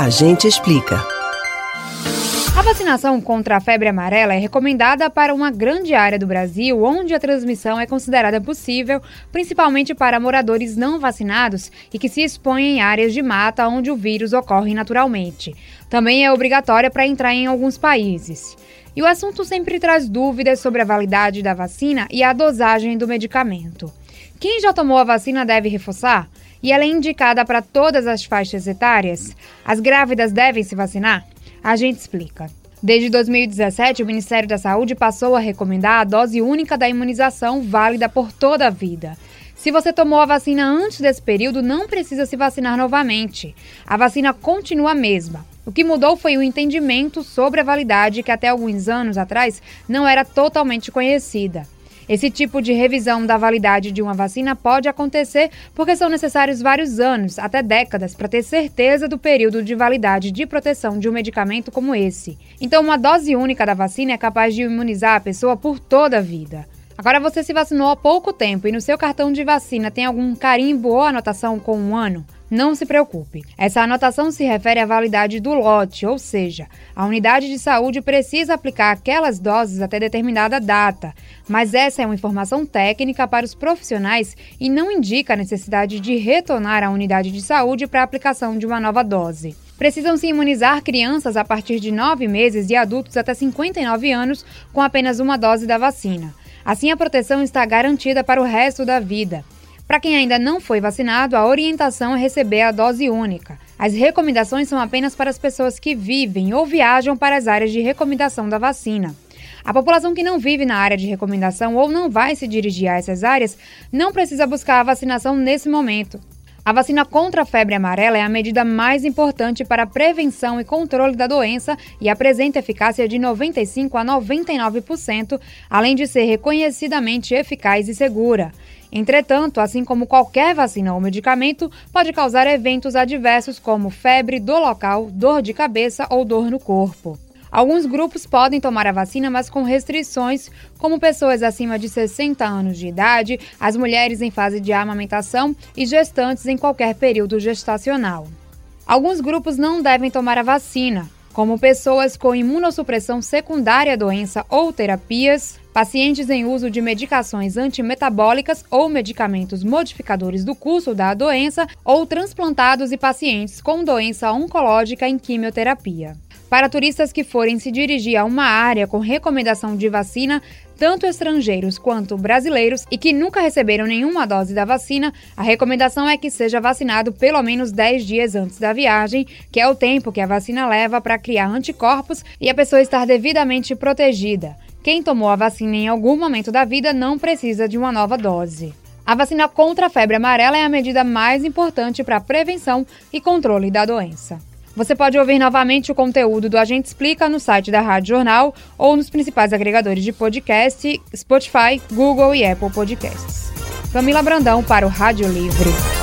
A gente explica. A vacinação contra a febre amarela é recomendada para uma grande área do Brasil onde a transmissão é considerada possível, principalmente para moradores não vacinados e que se expõem em áreas de mata onde o vírus ocorre naturalmente. Também é obrigatória para entrar em alguns países. E o assunto sempre traz dúvidas sobre a validade da vacina e a dosagem do medicamento. Quem já tomou a vacina deve reforçar? E ela é indicada para todas as faixas etárias? As grávidas devem se vacinar? A gente explica. Desde 2017, o Ministério da Saúde passou a recomendar a dose única da imunização válida por toda a vida. Se você tomou a vacina antes desse período, não precisa se vacinar novamente. A vacina continua a mesma. O que mudou foi o entendimento sobre a validade que até alguns anos atrás não era totalmente conhecida. Esse tipo de revisão da validade de uma vacina pode acontecer porque são necessários vários anos, até décadas, para ter certeza do período de validade de proteção de um medicamento como esse. Então, uma dose única da vacina é capaz de imunizar a pessoa por toda a vida. Agora, você se vacinou há pouco tempo e no seu cartão de vacina tem algum carimbo ou anotação com um ano? Não se preocupe. Essa anotação se refere à validade do lote, ou seja, a unidade de saúde precisa aplicar aquelas doses até determinada data. Mas essa é uma informação técnica para os profissionais e não indica a necessidade de retornar à unidade de saúde para a aplicação de uma nova dose. Precisam se imunizar crianças a partir de 9 meses e adultos até 59 anos com apenas uma dose da vacina. Assim, a proteção está garantida para o resto da vida. Para quem ainda não foi vacinado, a orientação é receber a dose única. As recomendações são apenas para as pessoas que vivem ou viajam para as áreas de recomendação da vacina. A população que não vive na área de recomendação ou não vai se dirigir a essas áreas não precisa buscar a vacinação nesse momento. A vacina contra a febre amarela é a medida mais importante para a prevenção e controle da doença e apresenta eficácia de 95 a 99%, além de ser reconhecidamente eficaz e segura. Entretanto, assim como qualquer vacina ou medicamento, pode causar eventos adversos como febre, dor local, dor de cabeça ou dor no corpo. Alguns grupos podem tomar a vacina, mas com restrições, como pessoas acima de 60 anos de idade, as mulheres em fase de amamentação e gestantes em qualquer período gestacional. Alguns grupos não devem tomar a vacina, como pessoas com imunossupressão secundária à doença ou terapias, pacientes em uso de medicações antimetabólicas ou medicamentos modificadores do curso da doença ou transplantados e pacientes com doença oncológica em quimioterapia. Para turistas que forem se dirigir a uma área com recomendação de vacina, tanto estrangeiros quanto brasileiros, e que nunca receberam nenhuma dose da vacina, a recomendação é que seja vacinado pelo menos 10 dias antes da viagem, que é o tempo que a vacina leva para criar anticorpos e a pessoa estar devidamente protegida. Quem tomou a vacina em algum momento da vida não precisa de uma nova dose. A vacina contra a febre amarela é a medida mais importante para a prevenção e controle da doença. Você pode ouvir novamente o conteúdo do Agente Explica no site da Rádio Jornal ou nos principais agregadores de podcast, Spotify, Google e Apple Podcasts. Camila Brandão para o Rádio Livre.